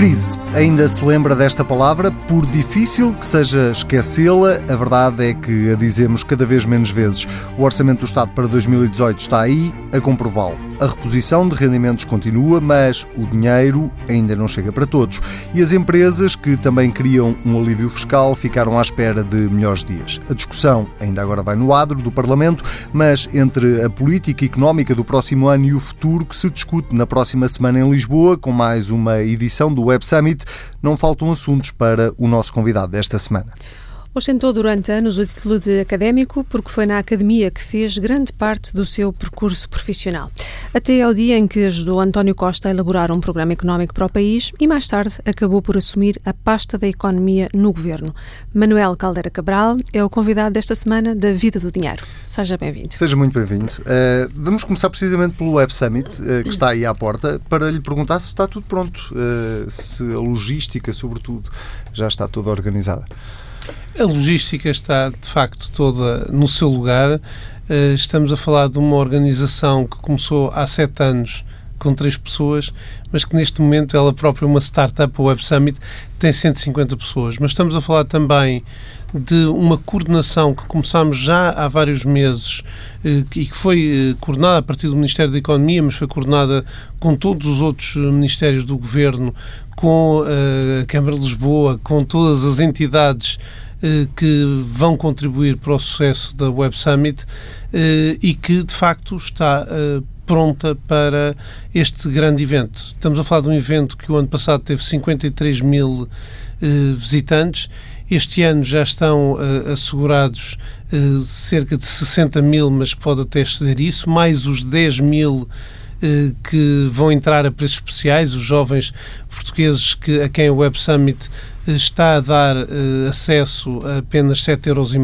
Crise. Ainda se lembra desta palavra? Por difícil que seja esquecê-la, a verdade é que a dizemos cada vez menos vezes. O Orçamento do Estado para 2018 está aí a comprová-lo. A reposição de rendimentos continua, mas o dinheiro ainda não chega para todos. E as empresas que também queriam um alívio fiscal ficaram à espera de melhores dias. A discussão ainda agora vai no adro do Parlamento, mas entre a política económica do próximo ano e o futuro que se discute na próxima semana em Lisboa, com mais uma edição do Web Summit, não faltam assuntos para o nosso convidado desta semana. Ostentou durante anos o título de académico porque foi na academia que fez grande parte do seu percurso profissional. Até ao dia em que ajudou António Costa a elaborar um programa económico para o país e mais tarde acabou por assumir a pasta da economia no governo. Manuel Caldeira Cabral é o convidado desta semana da Vida do Dinheiro. Seja bem-vindo. Seja muito bem-vindo. Uh, vamos começar precisamente pelo Web Summit, uh, que está aí à porta, para lhe perguntar se está tudo pronto, uh, se a logística, sobretudo, já está toda organizada. A logística está, de facto, toda no seu lugar. Eh, estamos a falar de uma organização que começou há sete anos com três pessoas, mas que neste momento ela própria, uma startup, o Web Summit, tem 150 pessoas. Mas estamos a falar também de uma coordenação que começámos já há vários meses eh, e que foi eh, coordenada a partir do Ministério da Economia, mas foi coordenada com todos os outros ministérios do Governo, com a Câmara de Lisboa, com todas as entidades eh, que vão contribuir para o sucesso da Web Summit eh, e que, de facto, está eh, pronta para este grande evento. Estamos a falar de um evento que o ano passado teve 53 mil visitantes. Este ano já estão assegurados cerca de 60 mil, mas pode até exceder isso, mais os 10 mil que vão entrar a preços especiais, os jovens portugueses que, a quem o Web Summit está a dar uh, acesso a apenas 7,5 euros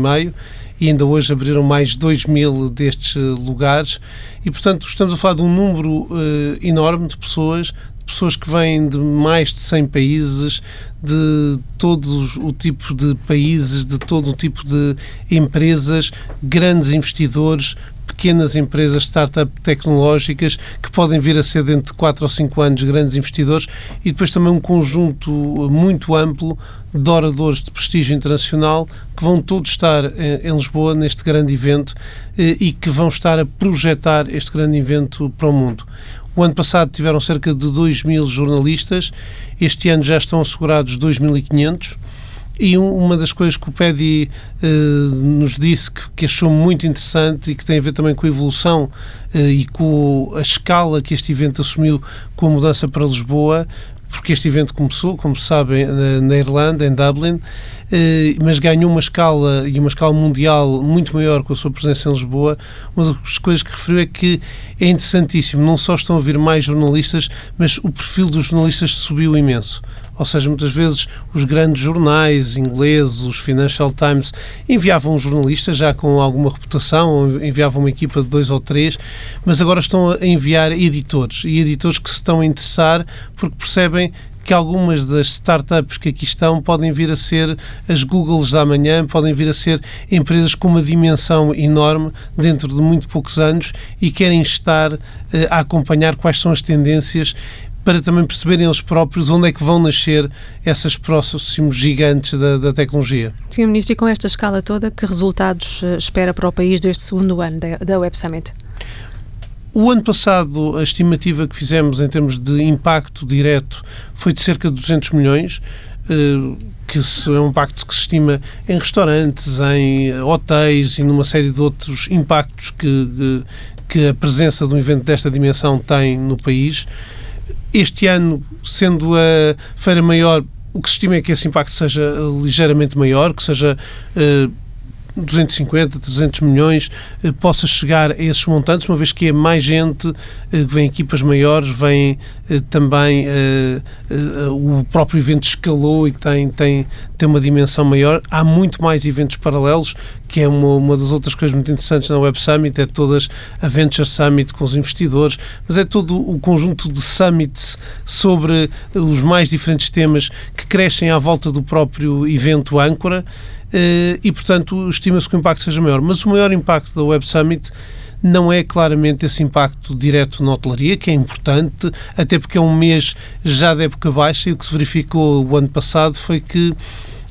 e ainda hoje abriram mais 2 mil destes lugares. E, portanto, estamos a falar de um número uh, enorme de pessoas, pessoas que vêm de mais de 100 países, de todos o tipo de países, de todo o tipo de empresas, grandes investidores, pequenas empresas, startup tecnológicas, que podem vir a ser dentro de 4 ou 5 anos grandes investidores e depois também um conjunto muito amplo de oradores de prestígio internacional que vão todos estar eh, em Lisboa neste grande evento eh, e que vão estar a projetar este grande evento para o mundo. O ano passado tiveram cerca de 2 mil jornalistas, este ano já estão assegurados 2.500 e uma das coisas que o PEDI eh, nos disse que, que, achou muito interessante e que tem a ver também com a evolução eh, e com a escala que este evento assumiu com a mudança para Lisboa, porque este evento começou, como sabem, na, Irlanda, em Dublin, eh, mas ganhou uma escala e uma escala mundial muito maior com a sua presença em Lisboa. Uma das coisas que referiu é que é interessantíssimo, não só estão a vir mais jornalistas, mas o perfil dos jornalistas subiu imenso. Ou seja, muitas vezes os grandes jornais ingleses, os Financial Times, enviavam um já com alguma reputação, enviavam uma equipa de dois ou três, mas agora estão a enviar editores. E editores que se estão a interessar porque percebem que algumas das startups que aqui estão podem vir a ser as Googles da manhã, podem vir a ser empresas com uma dimensão enorme dentro de muito poucos anos e querem estar uh, a acompanhar quais são as tendências para também perceberem eles próprios onde é que vão nascer essas próximos gigantes da, da tecnologia. Sr. Ministro, e com esta escala toda, que resultados eh, espera para o país deste segundo ano da, da Web Summit? O ano passado, a estimativa que fizemos em termos de impacto direto foi de cerca de 200 milhões, eh, que é um impacto que se estima em restaurantes, em hotéis e numa série de outros impactos que, que a presença de um evento desta dimensão tem no país. Este ano, sendo a feira maior, o que se estima é que esse impacto seja ligeiramente maior, que seja uh, 250, 300 milhões eh, possa chegar a esses montantes, uma vez que é mais gente, eh, vem equipas maiores, vem eh, também o próprio evento escalou e tem, tem, tem uma dimensão maior. Há muito mais eventos paralelos, que é uma, uma das outras coisas muito interessantes na Web Summit, é todas a Venture Summit com os investidores, mas é todo o conjunto de summits sobre os mais diferentes temas que crescem à volta do próprio evento âncora. Eh, e, portanto, estima-se que o impacto seja maior. Mas o maior impacto da Web Summit não é claramente esse impacto direto na hotelaria, que é importante, até porque é um mês já de época baixa e o que se verificou o ano passado foi que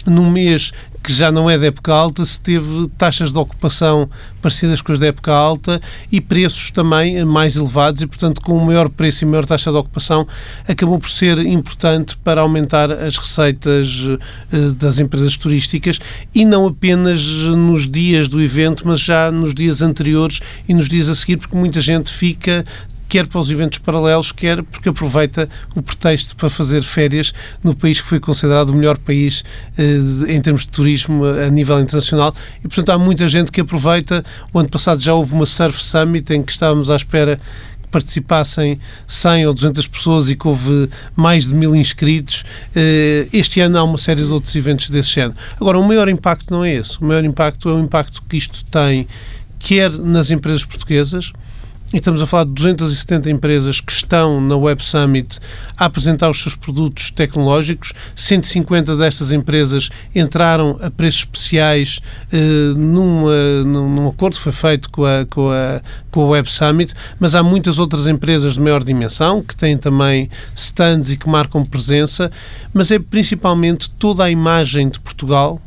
num mês que já não é de época alta, se teve taxas de ocupação parecidas com as da época alta e preços também mais elevados e, portanto, com um maior preço e maior taxa de ocupação, acabou por ser importante para aumentar as receitas eh, das empresas turísticas e não apenas nos dias do evento, mas já nos dias anteriores e nos dias a seguir, porque muita gente fica quer para os eventos paralelos, quer porque aproveita o pretexto para fazer férias no país que foi considerado o melhor país eh, em termos de turismo a nível internacional. E, portanto, há muita gente que aproveita. O ano passado já houve uma Surf Summit em que estávamos à espera que participassem 100 ou 200 pessoas e que houve mais de mil inscritos. Eh, este ano há uma série de outros eventos desse género. Agora, o maior impacto não é esse. O maior impacto é o impacto que isto tem, quer nas empresas portuguesas, e estamos a falar de 270 empresas que estão na Web Summit a apresentar os seus produtos tecnológicos. 150 destas empresas entraram a preços especiais eh, numa, num acordo que foi feito com a, com, a, com a Web Summit, mas há muitas outras empresas de maior dimensão que têm também stands e que marcam presença, mas é principalmente toda a imagem de Portugal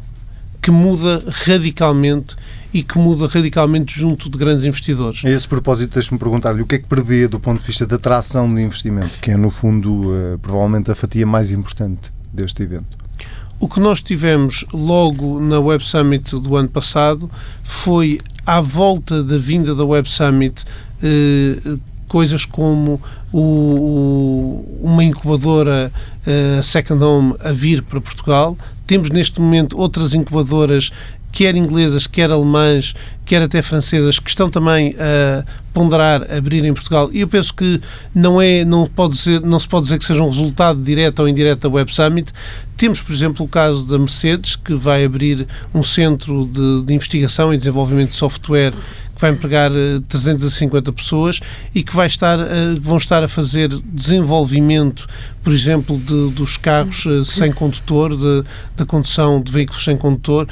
que muda radicalmente e que muda radicalmente junto de grandes investidores. A esse propósito, deixe-me perguntar-lhe o que é que prevê do ponto de vista da atração de investimento, que é, no fundo, uh, provavelmente a fatia mais importante deste evento. O que nós tivemos logo na Web Summit do ano passado foi, à volta da vinda da Web Summit, eh, coisas como o, uma incubadora uh, Second Home a vir para Portugal. Temos neste momento outras incubadoras quer inglesas, quer alemãs, quer até francesas, que estão também a ponderar abrir em Portugal. E eu penso que não é, não pode ser, não se pode dizer que seja um resultado direto ou indireto da Web Summit. Temos, por exemplo, o caso da Mercedes, que vai abrir um centro de, de investigação e desenvolvimento de software que vai empregar 350 eh, pessoas e que vai estar, eh, vão estar a fazer desenvolvimento, por exemplo, de, dos carros eh, sem condutor, de, da condução de veículos sem condutor,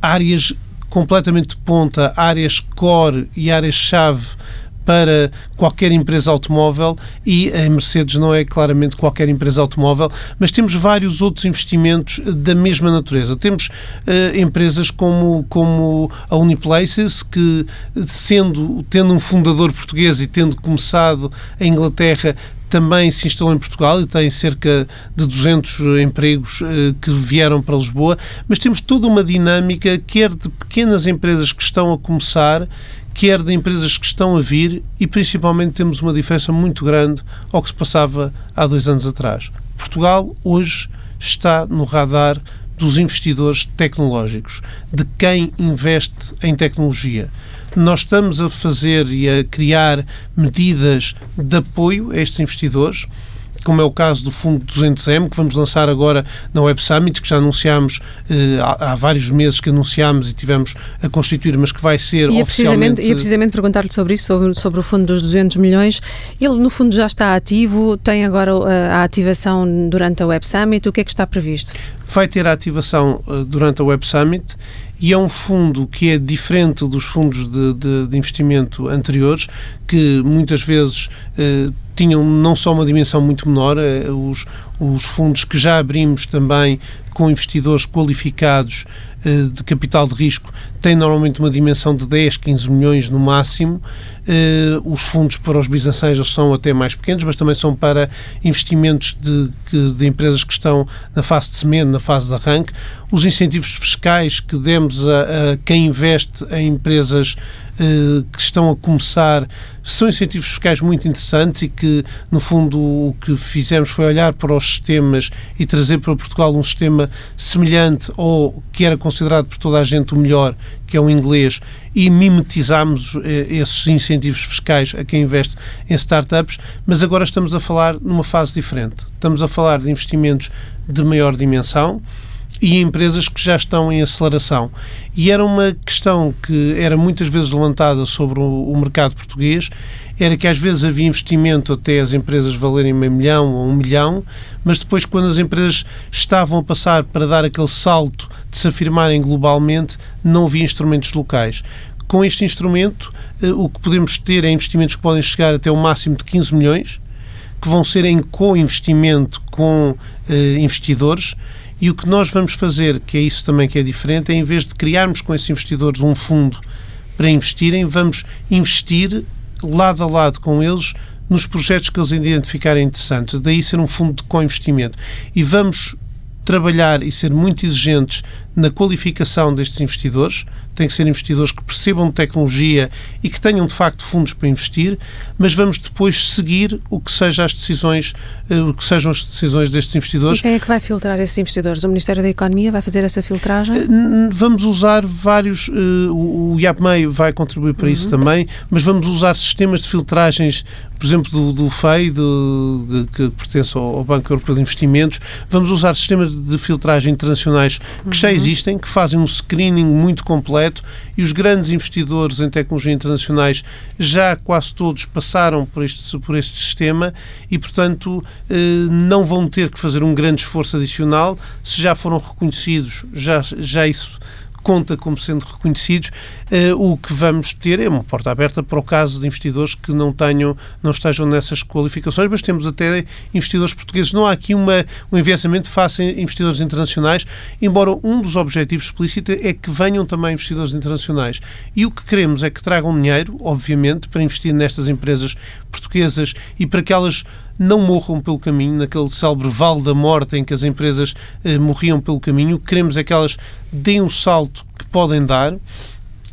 áreas completamente de ponta, áreas core e áreas-chave para qualquer empresa automóvel e a Mercedes não é claramente qualquer empresa automóvel, mas temos vários outros investimentos da mesma natureza. Temos uh, empresas como, como a Uniplaces, que sendo, tendo um fundador português e tendo começado em Inglaterra, também se instalou em Portugal e tem cerca de 200 empregos eh, que vieram para Lisboa, mas temos toda uma dinâmica, quer de pequenas empresas que estão a começar, quer de empresas que estão a vir e principalmente temos uma diferença muito grande ao que se passava há dois anos atrás. Portugal hoje está no radar dos investidores tecnológicos, de quem investe em tecnologia. Nós estamos a fazer e a criar medidas de apoio a estes investidores como é o caso do Fundo 200M, que vamos lançar agora na Web Summit, que já anunciámos eh, há, há, vários meses que anunciámos e tivemos a constituir, mas que vai ser e oficialmente... Precisamente, ia precisamente perguntar-lhe sobre isso, sobre, sobre o fundo dos 200 milhões. Ele, no fundo, já está ativo, tem agora a, eh, a ativação durante a Web Summit. O que é que está previsto? Vai ter a ativação uh, durante a Web Summit e é um fundo que é diferente dos fundos de, de, de investimento anteriores, que muitas vezes eh, tinham não só uma dimensão muito menor, eh, os, os fundos que já abrimos também com investidores qualificados eh, de capital de risco têm normalmente uma dimensão de 10, 15 milhões no máximo. Eh, os fundos para os business angels são até mais pequenos, mas também são para investimentos de, de empresas que estão na fase de semente, na fase de arranque. Os incentivos fiscais que demos a, a quem investe em empresas que estão a começar são incentivos fiscais muito interessantes e que, no fundo, o que fizemos foi olhar para os sistemas e trazer para Portugal um sistema semelhante ou que era considerado por toda a gente o melhor, que é o inglês, e mimetizámos eh, esses incentivos fiscais a quem investe em startups, mas agora estamos a falar numa fase diferente. Estamos a falar de investimentos de maior dimensão e empresas que já estão em aceleração. E era uma questão que era muitas vezes levantada sobre o, mercado português, era que às vezes havia investimento até as empresas valerem meio milhão ou um milhão, mas depois quando as empresas estavam a passar para dar aquele salto de se afirmarem globalmente, não havia instrumentos locais Com este instrumento, o que podemos ter é investimentos que podem chegar até o máximo de 15 milhões, que vão ser em co-investimento com investidores e o que nós vamos fazer, que é isso também que é diferente, é em vez de criarmos com esses investidores um fundo para investirem, vamos investir lado a lado com eles nos projetos que eles identificarem interessantes. Daí ser um fundo de co-investimento. E vamos trabalhar e ser muito exigentes na qualificação destes investidores. Tem que ser investidores que percebam de tecnologia e que tenham de facto fundos para investir, mas vamos depois seguir o que seja as decisões, eh, o que sejam as decisões destes investidores. E quem é que vai filtrar esses investidores? O Ministério da Economia vai fazer essa filtragem? Eh, vamos usar vários, eh, o IAPMEI vai contribuir para uhum. isso também, mas vamos usar sistemas de filtragens, por exemplo, do, do FEI, do, que pertence ao Banco Europeu de Investimentos, vamos usar sistemas de filtragem internacionais que já existem existem, que fazem um screening muito completo e os grandes investidores em tecnologia internacionais já quase todos passaram por este, por este sistema e, portanto, eh, não vão ter que fazer um grande esforço adicional. Se já foram reconhecidos, já, já isso conta como sendo reconhecidos, uh, o que vamos ter é uma porta aberta para o caso de investidores que não tenham, não estejam nessas qualificações, mas temos até investidores portugueses. Não há aqui uma, um enviessamento face a investidores internacionais, embora um dos objetivos explícitos é que venham também investidores internacionais. E o que queremos é que tragam dinheiro, obviamente, para investir nestas empresas portuguesas e para que elas não morram pelo caminho, naquele célebre vale da morte em que as empresas eh, morriam pelo caminho. Queremos é que elas deem o salto que podem dar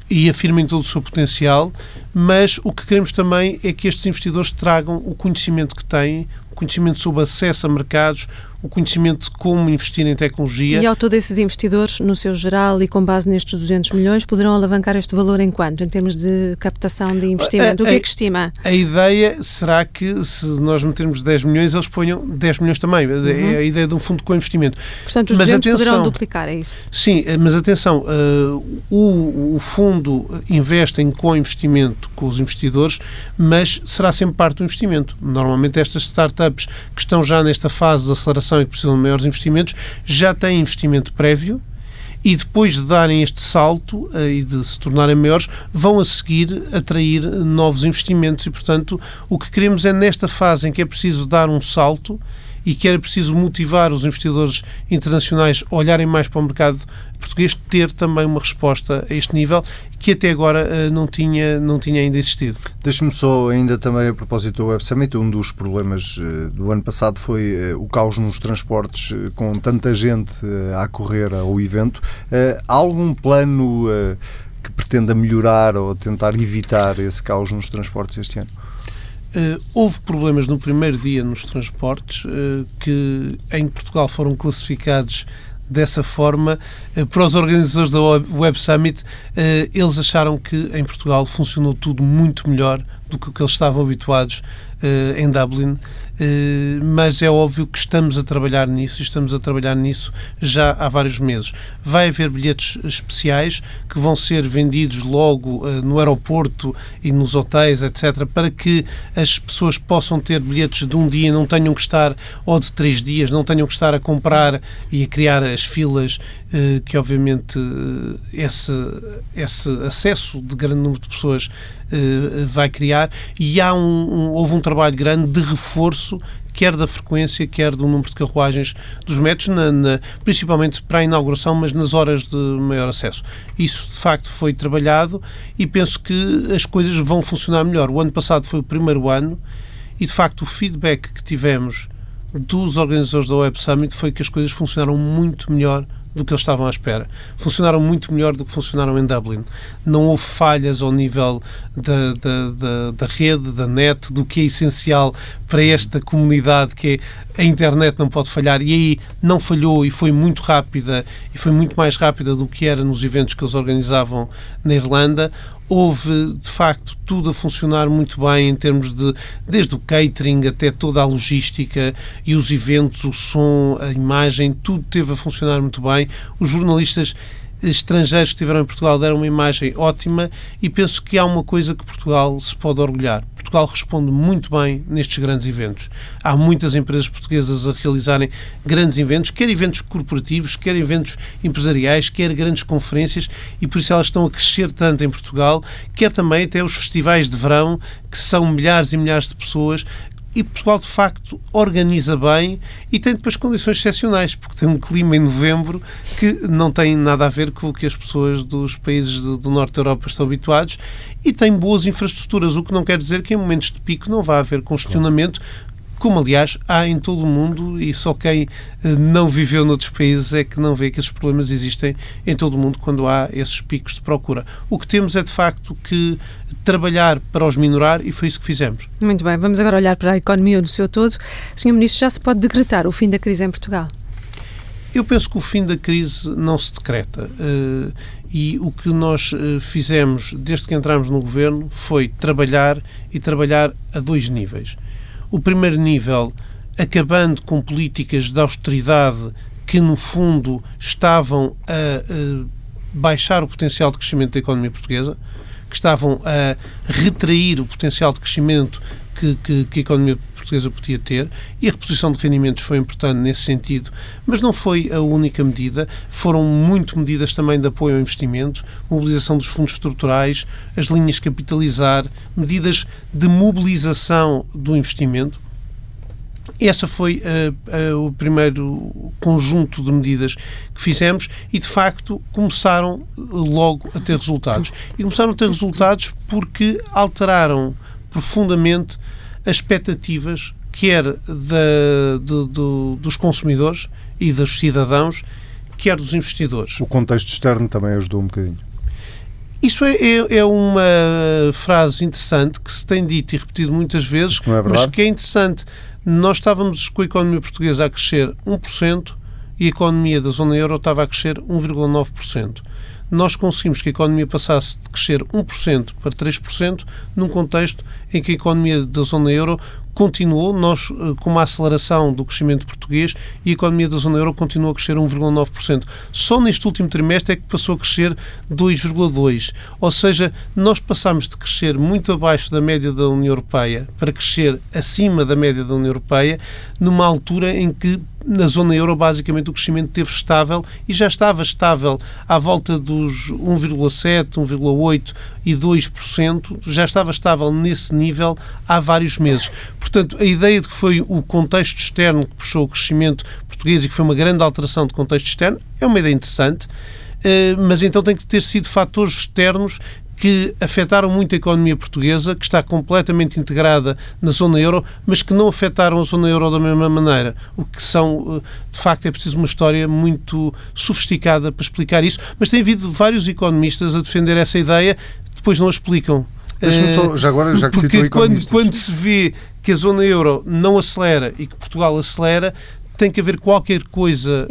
e afirmem todo o seu potencial, mas o que queremos também é que estes investidores tragam o conhecimento que têm, o conhecimento sobre acesso a mercados, o conhecimento de como investir em tecnologia. E ao todo esses investidores, no seu geral e com base nestes 200 milhões, poderão alavancar este valor em quanto, em termos de captação de investimento? A, o que é que estima? A ideia será que, se nós metermos 10 milhões, eles ponham 10 milhões também. Uhum. É a ideia de um fundo com investimento. Portanto, os mas 200 atenção, poderão duplicar, é isso? Sim, mas atenção, uh, o, o fundo investe em co-investimento com os investidores, mas será sempre parte do investimento. Normalmente estas startups que estão já nesta fase de aceleração e que precisam de maiores investimentos, já têm investimento prévio e depois de darem este salto uh, e de se tornarem maiores, vão a seguir atrair novos investimentos. E, portanto, o que queremos é nesta fase em que é preciso dar um salto e que era preciso motivar os investidores internacionais a olharem mais para o mercado português, ter também uma resposta a este nível que até agora uh, não, tinha, não tinha ainda existido. Deixe-me só ainda também a propósito do Web Summit, um dos problemas uh, do ano passado foi uh, o caos nos transportes, com tanta gente a correr ao evento. há algum plano que pretenda melhorar ou tentar evitar esse caos nos transportes este ano? Uh, houve problemas no primeiro dia nos transportes uh, que em Portugal foram classificados dessa forma. Uh, para os organizadores da Web Summit, eles acharam que em Portugal funcionou tudo muito melhor do que o que eles estavam habituados em Dublin eh, mas é óbvio que estamos a trabalhar nisso e estamos a trabalhar nisso já há vários meses. Vai haver bilhetes especiais que vão ser vendidos logo eh, no aeroporto e nos hotéis, etc., para que as pessoas possam ter bilhetes de um dia, não tenham que estar, ou de três dias, não tenham que estar a comprar e a criar as filas eh, que, obviamente, esse, esse acesso de grande número de pessoas vai criar. E há um, um, houve um trabalho grande de reforço reforço quer da frequência, quer do número de carruagens dos metros, na, na, principalmente para a inauguração, mas nas horas de maior acesso. Isso, de facto, foi trabalhado e penso que as coisas vão funcionar melhor. O ano passado foi o primeiro ano e, de facto, o feedback que tivemos dos organizadores da Web Summit foi que as coisas funcionaram muito melhor do que eles estavam à espera. Funcionaram muito melhor do que funcionaram em Dublin. Não houve falhas ao nível da, da, da, da rede, da net, do que é essencial para esta comunidade, que é a internet não pode falhar. E aí não falhou e foi muito rápida, e foi muito mais rápida do que era nos eventos que eles organizavam na Irlanda houve de facto tudo a funcionar muito bem em termos de desde o catering até toda a logística e os eventos, o som, a imagem, tudo teve a funcionar muito bem. Os jornalistas estrangeiros que estiveram em Portugal deram uma imagem ótima e penso que há uma coisa que Portugal se pode orgulhar. Portugal responde muito bem nestes grandes eventos. Há muitas empresas portuguesas a realizarem grandes eventos, quer eventos corporativos, quer eventos empresariais, quer grandes conferências, e por isso elas estão a crescer tanto em Portugal, quer também até os festivais de verão, que são milhares e milhares de pessoas e Portugal, de facto, organiza bem e tem depois condições excepcionais, porque tem um clima em novembro que não tem nada a ver com o que as pessoas dos países do, do norte da Europa estão habituados e tem boas infraestruturas, o que não quer dizer que em momentos de pico não vá haver congestionamento, como aliás há em todo o mundo e só quem eh, não viveu noutros países é que não vê que esses problemas existem em todo o mundo quando há esses picos de procura. O que temos é de facto que trabalhar para os minorar e foi isso que fizemos. Muito bem, vamos agora olhar para a economia no seu todo. Senhor Ministro, já se pode decretar o fim da crise em Portugal? Eu penso que o fim da crise não se decreta. Uh, e o que nós uh, fizemos desde que entramos no governo foi trabalhar e trabalhar a dois níveis. O primeiro nível, acabando com políticas de austeridade que, no fundo, estavam a, a baixar o potencial de crescimento da economia portuguesa, que estavam a retrair o potencial de crescimento que, que, que, a economia portuguesa podia ter e a reposição de rendimentos foi importante nesse sentido, mas não foi a única medida. Foram muito medidas também de apoio ao investimento, mobilização dos fundos estruturais, as linhas capitalizar, medidas de mobilização do investimento. Essa foi uh, uh, o primeiro conjunto de medidas que fizemos e, de facto, começaram logo a ter resultados. E começaram a ter resultados porque alteraram profundamente as expectativas quer da, de, dos consumidores e dos cidadãos, quer dos investidores. O contexto externo também ajudou um bocadinho. Isso é, é, é, uma frase interessante que se tem dito e repetido muitas vezes, é mas que é interessante. Nós estávamos com a economia portuguesa a crescer 1% e a economia da zona euro estava a crescer 1,9% nós conseguimos que a economia passasse de crescer 1% para 3%, num contexto em que a economia da zona euro continuou, nós eh, com uma aceleração do crescimento português e a economia da zona euro continuou a crescer 1,9%. Só neste último trimestre é que passou a crescer 2,2%. Ou seja, nós passámos de crescer muito abaixo da média da União Europeia para crescer acima da média da União Europeia, numa altura em que na zona euro, basicamente, o crescimento esteve estável e já estava estável à volta dos 1,7%, 1,8% e 2%, já estava estável nesse nível há vários meses. Portanto, a ideia de que foi o contexto externo que puxou o crescimento português e que foi uma grande alteração de contexto externo é uma ideia interessante, eh, mas então tem que ter sido fatores externos que afetaram muito a economia portuguesa, que está completamente integrada na zona euro, mas que não afetaram a zona euro da mesma maneira. O que são, eh, de facto, é preciso uma história muito sofisticada para explicar isso, mas tem havido vários economistas a defender essa ideia, depois não a explicam. Só, já agora, já que Porque quando, quando se vê que a zona euro não acelera e que Portugal acelera, tem que haver qualquer coisa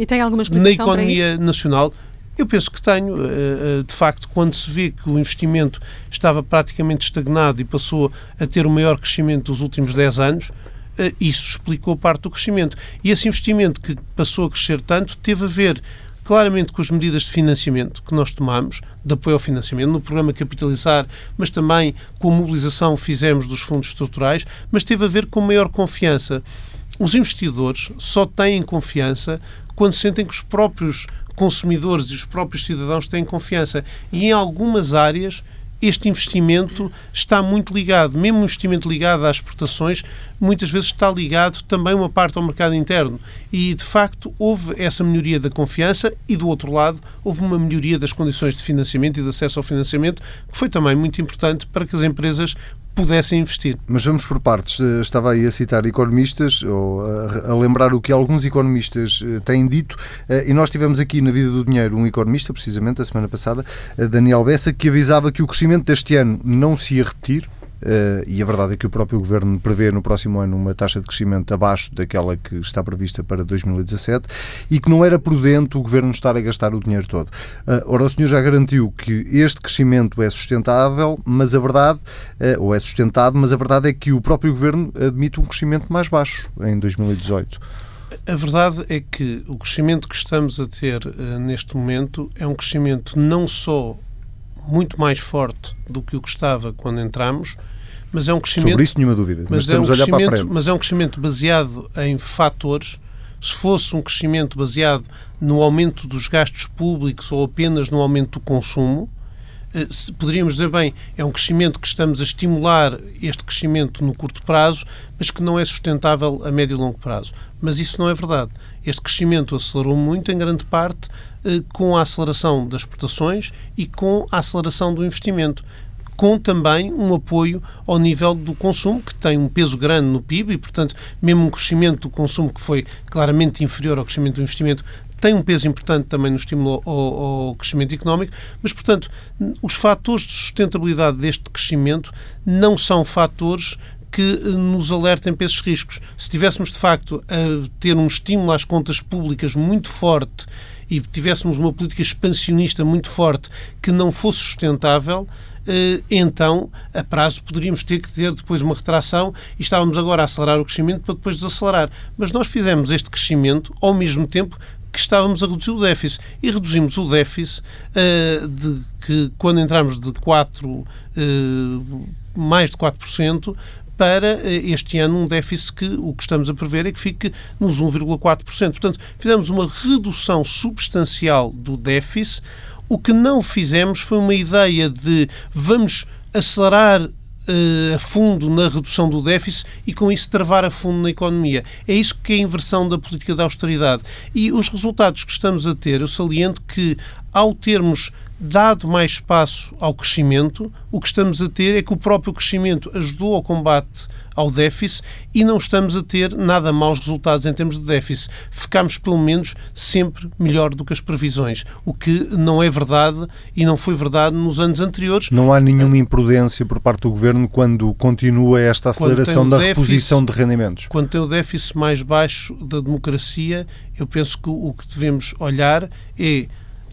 na economia nacional eu penso que tenho. Eh, eh, de facto, quando se vê que o investimento estava praticamente estagnado e passou a ter o maior crescimento dos últimos 10 anos, eh, isso explicou parte do crescimento. E esse investimento que passou a crescer tanto teve a ver claramente com as medidas de financiamento que nós tomamos, de apoio ao financiamento, no programa Capitalizar, mas também com a mobilização que fizemos dos fundos estruturais, mas teve a ver com maior confiança. Os investidores só têm confiança quando sentem que os próprios consumidores e os próprios cidadãos têm confiança. E em algumas áreas este investimento está muito ligado, mesmo o investimento ligado às exportações, muitas vezes está ligado também uma parte ao mercado interno. E, de facto, houve essa melhoria da confiança e, do outro lado, houve uma melhoria das condições de financiamento e de acesso ao financiamento, que foi também muito importante para que as empresas pudessem investir. Mas vamos por partes. Eh, estava aí a citar economistas, ou a, lembrar o que alguns economistas eh, têm dito, eh, e nós tivemos aqui na Vida do Dinheiro um economista, precisamente, a semana passada, Daniel Bessa, que avisava que o crescimento deste ano não se ia repetir, e a verdade é que o próprio Governo prevê no próximo ano uma taxa de crescimento abaixo daquela que está prevista para 2017 e que não era prudente o Governo estar a gastar o dinheiro todo. Uh, ora, o senhor já garantiu que este crescimento é sustentável, mas a verdade, uh, ou é sustentado, mas a verdade é que o próprio Governo admite um crescimento mais baixo em 2018. A verdade é que o crescimento que estamos a ter neste momento é um crescimento não só muito mais forte do que o que estava quando entramos, mas é um crescimento. Sobre isso, nenhuma dúvida. Mas, mas é um crescimento, mas é um crescimento baseado em fatores. Se fosse um crescimento baseado no aumento dos gastos públicos ou apenas no aumento do consumo, eh, poderíamos dizer, bem, é um crescimento que estamos a estimular este crescimento no curto prazo, mas que não é sustentável a médio e longo prazo. Mas isso não é verdade. Este crescimento acelerou muito, em grande parte, eh, com a aceleração das exportações e com a aceleração do investimento com também um apoio ao nível do consumo, que tem um peso grande no PIB e, portanto, mesmo um crescimento do consumo que foi claramente inferior ao crescimento do investimento, tem um peso importante também no estímulo ao, ao, crescimento económico, mas, portanto, os fatores de sustentabilidade deste crescimento não são fatores que eh, nos alertem para esses riscos. Se tivéssemos, de facto, a ter um estímulo às contas públicas muito forte e tivéssemos uma política expansionista muito forte que não fosse sustentável, então, a prazo, poderíamos ter que ter depois uma retração e estávamos agora a acelerar o crescimento para depois desacelerar. Mas nós fizemos este crescimento ao mesmo tempo que estávamos a reduzir o déficit. E reduzimos o déficit uh, de que quando entramos de 4, uh, eh, mais de 4%, para este ano um déficit que o que estamos a prever é que fique nos 1,4%. Portanto, fizemos uma redução substancial do déficit. O que não fizemos foi uma ideia de vamos acelerar uh, a fundo na redução do déficit e com isso travar a fundo na economia. É isso que é a inversão da política da austeridade. E os resultados que estamos a ter, eu saliento que ao termos dado mais espaço ao crescimento, o que estamos a ter é que o próprio crescimento ajudou ao combate ao déficit e não estamos a ter nada maus resultados em termos de déficit. Ficamos, pelo menos, sempre melhor do que as previsões, o que não é verdade e não foi verdade nos anos anteriores. Não há nenhuma imprudência por parte do Governo quando continua esta aceleração da déficit, reposição de rendimentos? Quando tem o déficit mais baixo da democracia, eu penso que o que devemos olhar é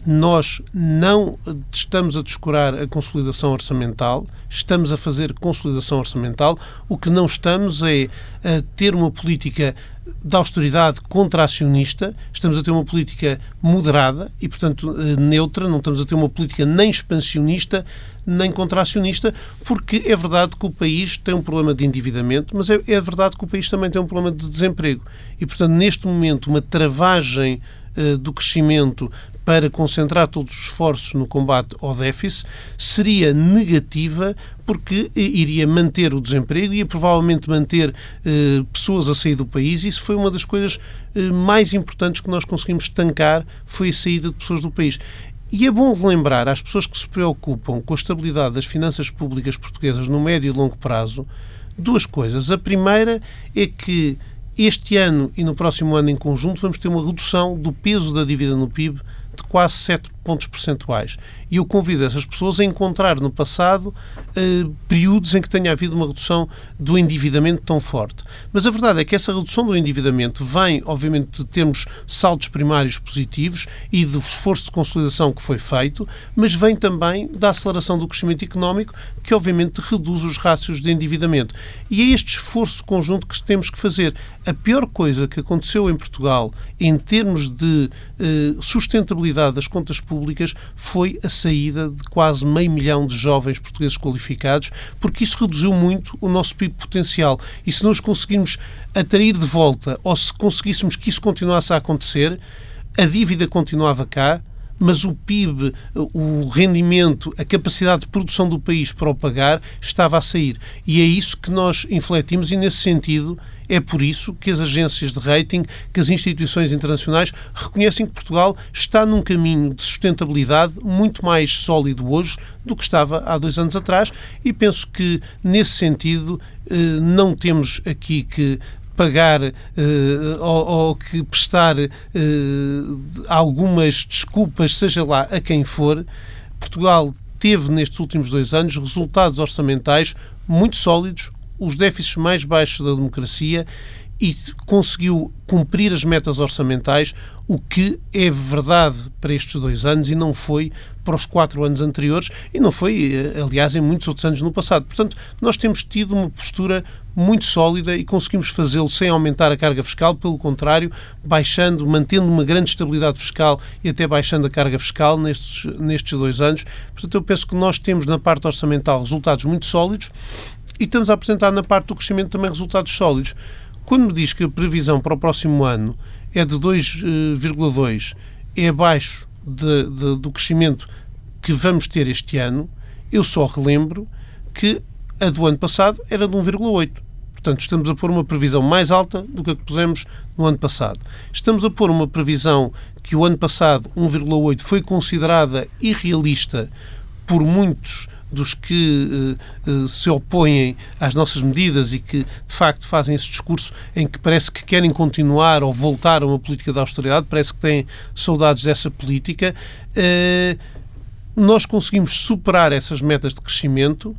nós não estamos a descurar a consolidação orçamental, estamos a fazer consolidação orçamental. O que não estamos é a ter uma política de austeridade contracionista, estamos a ter uma política moderada e, portanto, eh, neutra, não estamos a ter uma política nem expansionista nem contracionista, porque é verdade que o país tem um problema de endividamento, mas é, é verdade que o país também tem um problema de desemprego. E, portanto, neste momento, uma travagem uh, do crescimento para concentrar todos os esforços no combate ao déficit seria negativa porque iria manter o desemprego, ia provavelmente manter eh, pessoas a sair do país. Isso foi uma das coisas eh, mais importantes que nós conseguimos estancar, foi a saída de pessoas do país. E é bom lembrar às pessoas que se preocupam com a estabilidade das finanças públicas portuguesas no médio e longo prazo duas coisas. A primeira é que este ano e no próximo ano em conjunto vamos ter uma redução do peso da dívida no PIB quase 7 pontos percentuais. E eu convido essas pessoas a encontrar no passado eh, períodos em que tenha havido uma redução do endividamento tão forte. Mas a verdade é que essa redução do endividamento vem, obviamente, de termos saldos primários positivos e do esforço de consolidação que foi feito, mas vem também da aceleração do crescimento económico, que obviamente reduz os rácios de endividamento. E é este esforço conjunto que temos que fazer. A pior coisa que aconteceu em Portugal em termos de eh, sustentabilidade das contas públicas foi a saída de quase meio milhão de jovens portugueses qualificados, porque isso reduziu muito o nosso PIB potencial. E se nós conseguirmos atrair de volta, ou se conseguíssemos que isso continuasse a acontecer, a dívida continuava cá, mas o PIB, o rendimento, a capacidade de produção do país para o pagar estava a sair. E é isso que nós infletimos e, nesse sentido, é por isso que as agências de rating, que as instituições internacionais reconhecem que Portugal está num caminho de sustentabilidade muito mais sólido hoje do que estava há dois anos atrás e penso que, nesse sentido, eh, não temos aqui que pagar uh, ou, ou, que prestar uh, algumas desculpas, seja lá a quem for, Portugal teve nestes últimos dois anos resultados orçamentais muito sólidos, os déficits mais baixos da democracia e conseguiu cumprir as metas orçamentais, o que é verdade para estes dois anos e não foi para os quatro anos anteriores e não foi, eh, aliás, em muitos outros anos no passado. Portanto, nós temos tido uma postura muito sólida e conseguimos fazê-lo sem aumentar a carga fiscal, pelo contrário, baixando, mantendo uma grande estabilidade fiscal e até baixando a carga fiscal nestes, nestes dois anos. Portanto, eu penso que nós temos na parte orçamental resultados muito sólidos e estamos a apresentar na parte do crescimento também resultados sólidos. Quando me diz que a previsão para o próximo ano é de 2,2, é abaixo de, de, do crescimento que vamos ter este ano, eu só relembro que a do ano passado era de 1,8. Portanto, estamos a pôr uma previsão mais alta do que a que pusemos no ano passado. Estamos a pôr uma previsão que o ano passado, 1,8, foi considerada irrealista por muitos dos que uh, uh, se opõem às nossas medidas e que, de facto, fazem esse discurso em que parece que querem continuar ou voltar a uma política de austeridade, parece que têm saudades dessa política. Uh, nós conseguimos superar essas metas de crescimento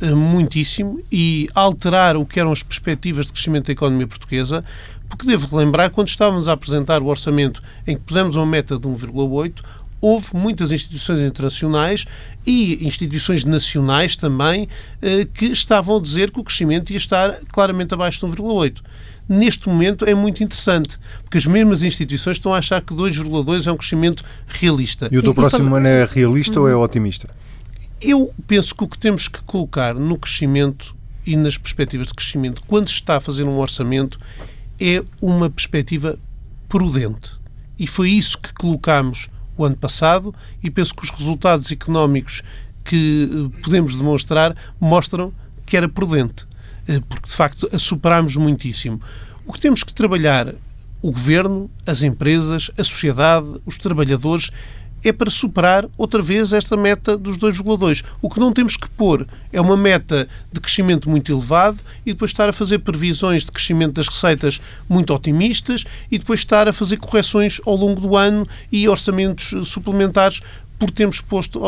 eh, muitíssimo e alterar o que eram as perspectivas de crescimento da economia portuguesa, porque devo lembrar, quando estávamos a apresentar o orçamento em que pusemos uma meta de 1,8, houve muitas instituições internacionais e instituições nacionais também eh, que estavam a dizer que o crescimento ia estar claramente abaixo de 1,8 neste momento é muito interessante, porque as mesmas instituições estão a achar que 2,2 é um crescimento realista. E o do próximo ano é realista ou é otimista? Eu penso que o que temos que colocar no crescimento e nas perspectivas de crescimento, quando se está a fazer um orçamento, é uma perspectiva prudente. E foi isso que colocámos o ano passado e penso que os resultados económicos que eh, podemos demonstrar mostram que era prudente, eh, porque de facto a superámos muitíssimo. O que temos que trabalhar, o governo, as empresas, a sociedade, os trabalhadores, é para superar outra vez esta meta dos 2,2. O que não temos que pôr é uma meta de crescimento muito elevado e depois estar a fazer previsões de crescimento das receitas muito otimistas e depois estar a fazer correções ao longo do ano e orçamentos suplementares por termos posto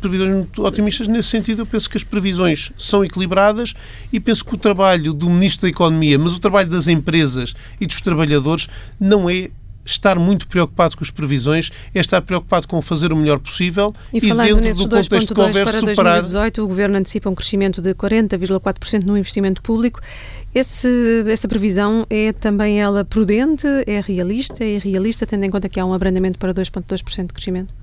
previsões muito otimistas. Nesse sentido, eu penso que as previsões são equilibradas e penso que o trabalho do Ministro da Economia, mas o trabalho das empresas e dos trabalhadores, não é estar muito preocupado com as previsões é estar preocupado com fazer o melhor possível e, e dentro do contexto de conversa para superar... 2018 o Governo antecipa um crescimento de 40,4% no investimento público. Esse, essa previsão é também ela prudente, é realista, é realista, tendo em conta que há um abrandamento para 2,2% de crescimento?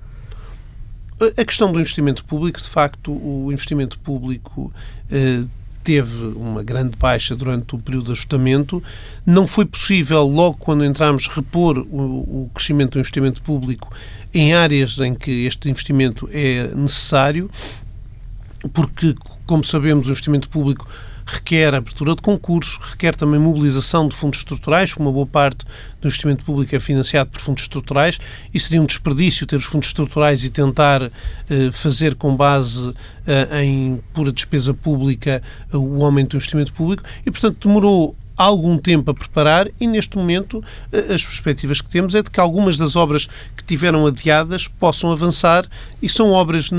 A questão do investimento público, de facto, o investimento público eh, teve uma grande baixa durante o período de ajustamento. Não foi possível, logo quando entramos, repor o, o crescimento do investimento público em áreas em que este investimento é necessário, porque, como sabemos, o investimento público requer abertura de concursos, requer também mobilização de fundos estruturais, uma boa parte do investimento público é financiado por fundos estruturais, e seria um desperdício ter os fundos estruturais e tentar eh, fazer com base eh, em pura despesa pública eh, o aumento do investimento público, e portanto demorou algum tempo a preparar e neste momento as perspectivas que temos é de que algumas das obras que tiveram adiadas possam avançar e são obras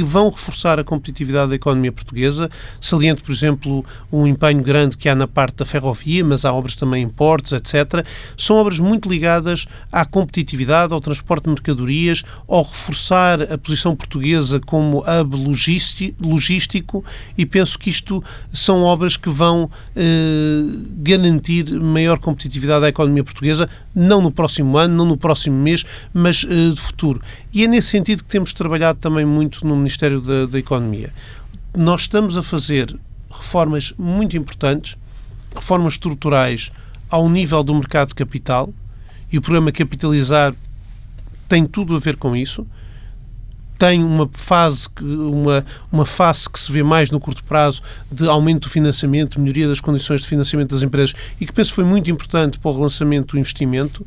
que vão reforçar a competitividade da economia portuguesa. Saliento, por exemplo, um empenho grande que há na parte da ferrovia, mas há obras também em portos, etc. São obras muito ligadas à competitividade, ao transporte de mercadorias, ao reforçar a posição portuguesa como hub logístico e penso que isto são obras que vão eh, garantir maior competitividade à economia portuguesa, não no próximo ano, não no próximo mês, mas uh, de futuro. E é nesse sentido que temos trabalhado também muito no Ministério da, da Economia. Nós estamos a fazer reformas muito importantes, reformas estruturais ao nível do mercado de capital, e o programa Capitalizar tem tudo a ver com isso tem uma fase, uma, uma fase que se vê mais no curto prazo de aumento do financiamento, melhoria das condições de financiamento das empresas e que penso foi muito importante para o relançamento do investimento.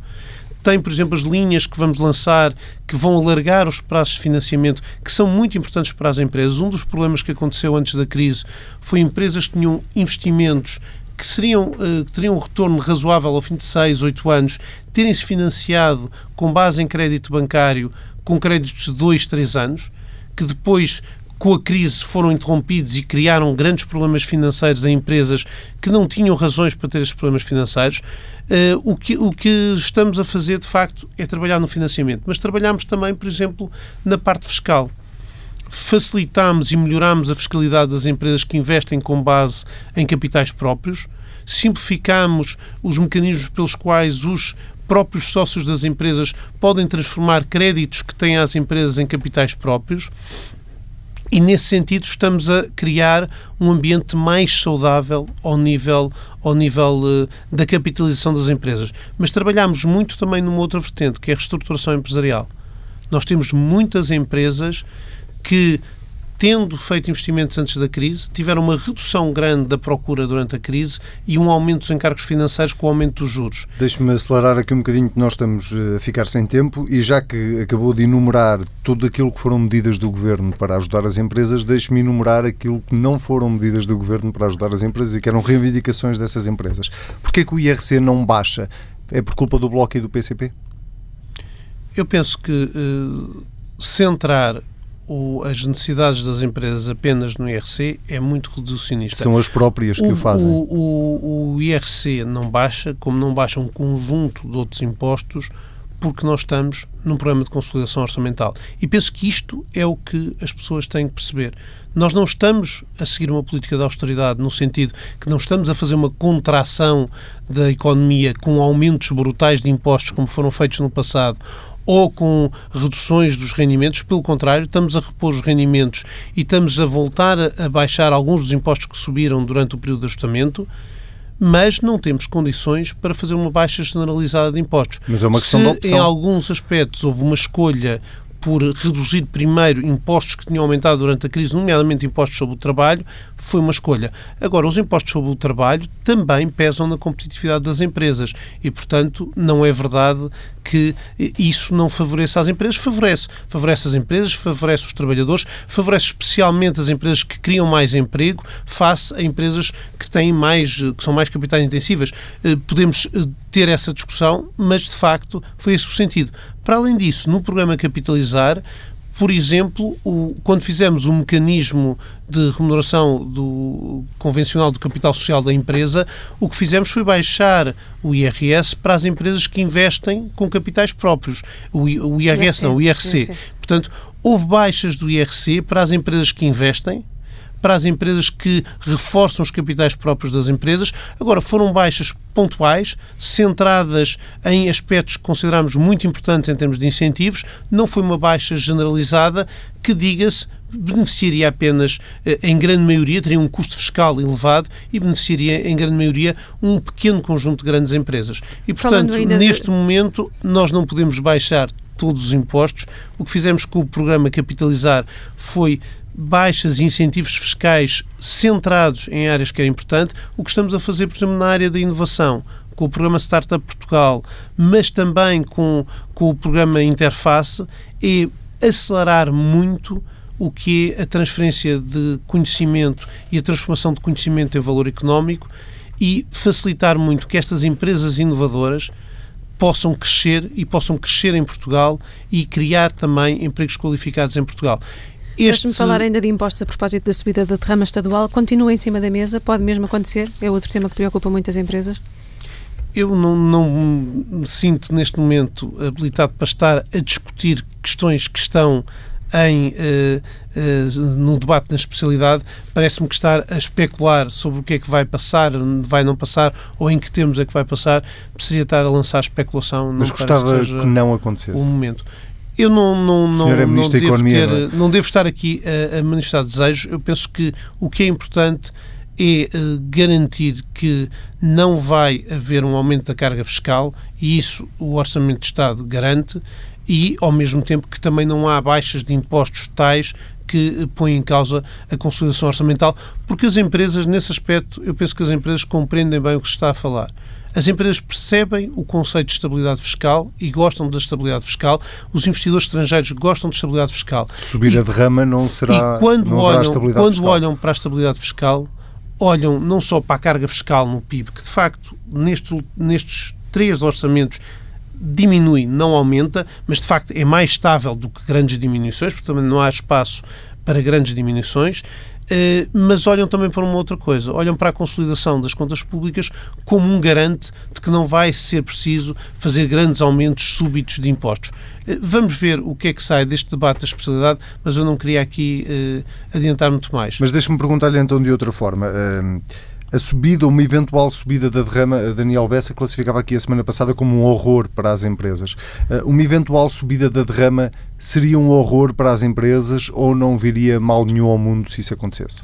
Tem, por exemplo, as linhas que vamos lançar que vão alargar os prazos de financiamento, que são muito importantes para as empresas. Um dos problemas que aconteceu antes da crise foi empresas que tinham investimentos que, seriam, eh, que teriam um retorno razoável ao fim de 6, 8 anos, terem-se financiado com base em crédito bancário com créditos de dois, três anos, que depois com a crise foram interrompidos e criaram grandes problemas financeiros em empresas que não tinham razões para ter esses problemas financeiros. Uh, o, que, o que estamos a fazer, de facto, é trabalhar no financiamento, mas trabalhamos também, por exemplo, na parte fiscal. Facilitamos e melhoramos a fiscalidade das empresas que investem com base em capitais próprios, simplificamos os mecanismos pelos quais os próprios sócios das empresas podem transformar créditos que têm às empresas em capitais próprios E nesse sentido estamos a criar um ambiente mais saudável ao nível, ao nível uh, da capitalização das empresas. Mas trabalhamos muito também numa outra vertente, que é a reestruturação empresarial. Nós temos muitas empresas que tendo feito investimentos antes da crise, tiveram uma redução grande da procura durante a crise e um aumento dos encargos financeiros com o aumento dos juros. Deixe-me acelerar aqui um bocadinho, que nós estamos eh, a ficar sem tempo e já que acabou de enumerar tudo aquilo que foram medidas do Governo para ajudar as empresas, deixe-me enumerar aquilo que não foram medidas do Governo para ajudar as empresas e que eram reivindicações dessas empresas. Porquê que o IRC não baixa? É por culpa do Bloco e do PCP? Eu penso que uh, centrar o, as necessidades das empresas apenas no IRC é muito reducionista. São as próprias que o, o fazem. O, o, o, IRC não baixa, como não baixa um conjunto de outros impostos, porque nós estamos num programa de consolidação orçamental. E penso que isto é o que as pessoas têm que perceber. Nós não estamos a seguir uma política de austeridade no sentido que não estamos a fazer uma contração da economia com aumentos brutais de impostos como foram feitos no passado ou com reduções dos rendimentos, pelo contrário, estamos a repor os rendimentos e estamos a voltar a, baixar alguns dos impostos que subiram durante o período de ajustamento, mas não temos condições para fazer uma baixa generalizada de impostos. Mas é uma questão Se, de opção. em alguns aspectos houve uma escolha por reduzir primeiro impostos que tinham aumentado durante a crise, nomeadamente impostos sobre o trabalho, foi uma escolha. Agora, os impostos sobre o trabalho também pesam na competitividade das empresas e, portanto, não é verdade que isso não favoreça as empresas. Favorece. Favorece as empresas, favorece os trabalhadores, favorece especialmente as empresas que criam mais emprego face a empresas que têm mais, que são mais capitais intensivas. Eh, podemos eh, ter essa discussão, mas de facto foi esse o sentido. Para além disso, no programa Capitalizar, por exemplo, o, quando fizemos o mecanismo de remuneração do convencional do capital social da empresa, o que fizemos foi baixar o IRS para as empresas que investem com capitais próprios. O, o IRS IRC, não, o IRC. IRC. Portanto, houve baixas do IRC para as empresas que investem para as empresas que reforçam os capitais próprios das empresas. Agora, foram baixas pontuais, centradas em aspectos que consideramos muito importantes em termos de incentivos. Não foi uma baixa generalizada que, diga-se, beneficiaria apenas, eh, em grande maioria, teria um custo fiscal elevado e beneficiaria, em grande maioria, um pequeno conjunto de grandes empresas. E, portanto, neste de... momento, nós não podemos baixar todos os impostos. O que fizemos com o programa Capitalizar foi baixas e incentivos fiscais centrados em áreas que é importante, o que estamos a fazer, por exemplo, na área da inovação, com o programa Startup Portugal, mas também com, com o programa Interface, é acelerar muito o que é a transferência de conhecimento e a transformação de conhecimento em valor económico e facilitar muito que estas empresas inovadoras possam crescer e possam crescer em Portugal e criar também empregos qualificados em Portugal. Este... Deixe-me falar ainda de impostos a propósito da subida da derrama estadual. Continua em cima da mesa? Pode mesmo acontecer? É outro tema que preocupa muitas empresas? Eu não, não me sinto neste momento habilitado para estar a discutir questões que estão em, uh, uh, no debate na especialidade, parece-me que estar a especular sobre o que é que vai passar, vai não passar ou em que termos é que vai passar, seria estar a lançar especulação. Mas gostava que, que não acontecesse. O momento. Eu não, não, não, é não, devo, Economia, ter, é? não devo estar aqui a, a, manifestar desejos. Eu penso que o que é importante é uh, garantir que não vai haver um aumento da carga fiscal e isso o Orçamento de Estado garante e, ao mesmo tempo, que também não há baixas de impostos tais que põem em causa a consolidação orçamental, porque as empresas, nesse aspecto, eu penso que as empresas compreendem bem o que se está a falar. As empresas percebem o conceito de estabilidade fiscal e gostam da estabilidade fiscal. Os investidores estrangeiros gostam de estabilidade fiscal. Subir e, a derrama não será. E quando, não olham, quando fiscal. olham para a estabilidade fiscal, olham não só para a carga fiscal no PIB, que de facto nestes, nestes três orçamentos diminui, não aumenta, mas de facto é mais estável do que grandes diminuições, porque também não há espaço para grandes diminuições. Eh, mas olham também para uma outra coisa, olham para a consolidação das contas públicas como um garante de que não vai ser preciso fazer grandes aumentos súbitos de impostos. Eh, vamos ver o que é que sai deste debate da especialidade, mas eu não queria aqui uh, adiantar muito mais. Mas deixe-me perguntar-lhe então de outra forma. Uh, A subida, uma eventual subida da derrama, Daniel Bessa classificava aqui a semana passada como um horror para as empresas. Uh, uma eventual subida da derrama seria um horror para as empresas ou não viria mal nenhum ao mundo se isso acontecesse?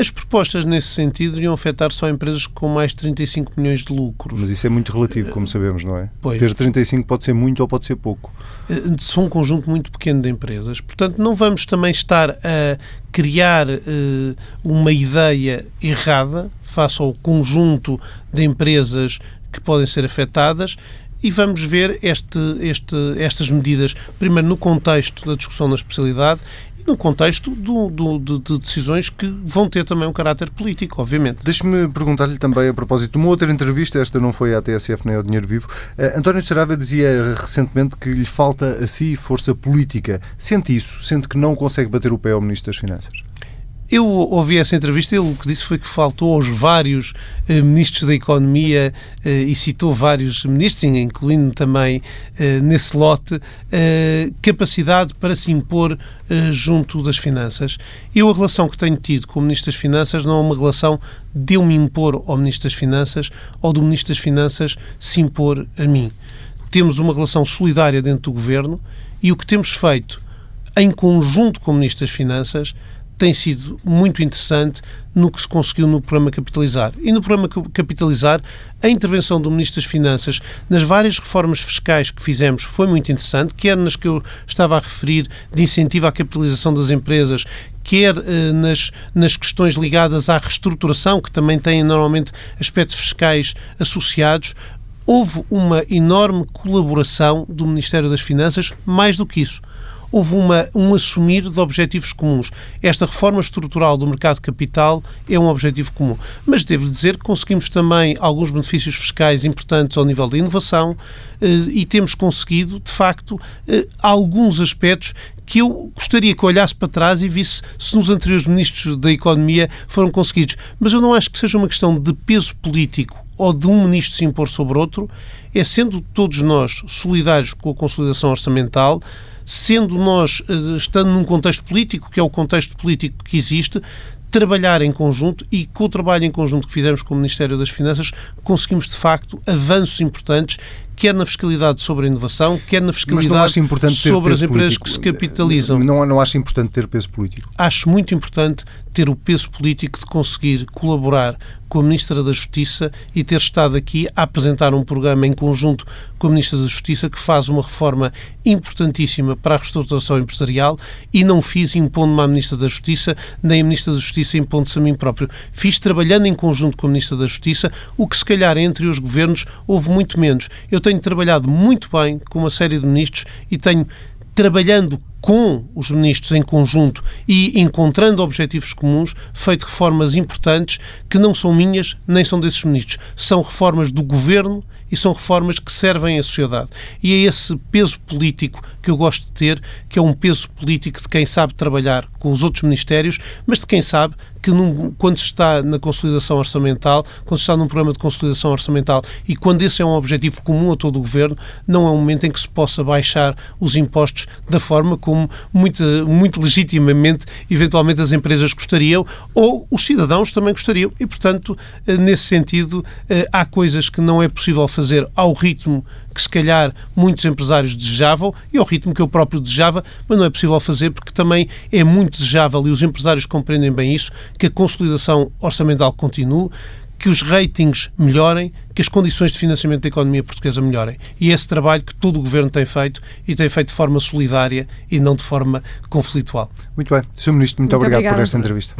As propostas nesse sentido iriam afetar só empresas com mais de 35 milhões de lucros. Mas isso é muito relativo, como sabemos, não é? Pois. Ter 35 pode ser muito ou pode ser pouco. Eh, são um conjunto muito pequeno de empresas. Portanto, não vamos também estar a criar uma ideia errada face ao conjunto de empresas que podem ser afetadas e vamos ver este, este, estas medidas, primeiro no contexto da discussão na especialidade no contexto do, do, de, de, decisões que vão ter também um caráter político, obviamente. Deixe-me perguntar-lhe também, a propósito de uma outra entrevista, esta não foi à TSF nem ao Dinheiro Vivo, uh, António Sarava dizia recentemente que lhe falta a si força política. Sente isso? Sente que não consegue bater o pé ao Ministro das Finanças? Eu ouvi essa entrevista e ele o que disse foi que faltou aos vários eh, ministros da Economia eh, e citou vários ministros, incluindo também eh, nesse lote, eh, capacidade para se impor eh, junto das finanças. Eu, a relação que tenho tido com o Ministro das Finanças não é uma relação de eu me impor ao Ministro das Finanças ou do Ministro das Finanças se impor a mim. Temos uma relação solidária dentro do Governo e o que temos feito em conjunto com o Ministro das Finanças tem sido muito interessante no que se conseguiu no programa Capitalizar. E no programa Capitalizar, a intervenção do Ministro das Finanças nas várias reformas fiscais que fizemos foi muito interessante, quer nas que eu estava a referir de incentivo à capitalização das empresas, quer eh, nas, nas questões ligadas à reestruturação, que também têm normalmente aspectos fiscais associados. Houve uma enorme colaboração do Ministério das Finanças, mais do que isso houve uma, um assumir de objetivos comuns. Esta reforma estrutural do mercado de capital é um objetivo comum. Mas devo-lhe dizer que conseguimos também alguns benefícios fiscais importantes ao nível da inovação eh, e temos conseguido, de facto, eh, alguns aspectos que eu gostaria que olhasse para trás e visse se nos anteriores ministros da Economia foram conseguidos. Mas eu não acho que seja uma questão de peso político ou de um ministro se impor sobre outro, é sendo todos nós solidários com a consolidação orçamental, sendo nós, eh, estando num contexto político, que é o contexto político que existe, trabalhar em conjunto e com o trabalho em conjunto que fizemos com o Ministério das Finanças conseguimos de facto avanços importantes quer na fiscalidade sobre a inovação, quer na fiscalidade sobre as empresas político. que se capitalizam. Não, não acho importante ter peso político? Acho muito importante ter o peso político de conseguir colaborar com a Ministra da Justiça e ter estado aqui a apresentar um programa em conjunto com a Ministra da Justiça que faz uma reforma importantíssima para a reestruturação empresarial e não fiz impondo-me à Ministra da Justiça, nem a Ministra da Justiça impondo-se a mim próprio. Fiz trabalhando em conjunto com a Ministra da Justiça, o que se calhar entre os governos houve muito menos. Eu tenho trabalhado muito bem com uma série de ministros e tenho trabalhando com os ministros em conjunto e encontrando objetivos comuns, feito reformas importantes que não são minhas nem são desses ministros. São reformas do governo e são reformas que servem à sociedade. E é esse peso político que eu gosto de ter, que é um peso político de quem sabe trabalhar com os outros ministérios, mas de quem sabe que num, quando se está na consolidação orçamental, quando se está num programa de consolidação orçamental e quando esse é um objetivo comum a todo o governo, não é um momento em que se possa baixar os impostos da forma como muito, muito legitimamente, eventualmente, as empresas gostariam ou os cidadãos também gostariam. E, portanto, eh, nesse sentido, eh, há coisas que não é possível fazer ao ritmo que se calhar muitos empresários desejavam e ao ritmo que eu próprio desejava, mas não é possível fazer porque também é muito desejável e os empresários compreendem bem isso, que a consolidação orçamental continue, que os ratings melhorem, que as condições de financiamento da economia portuguesa melhorem. E é esse trabalho que todo o Governo tem feito e tem feito de forma solidária e não de forma conflitual. Muito bem. Sr. Ministro, muito, muito obrigado por esta entrevista.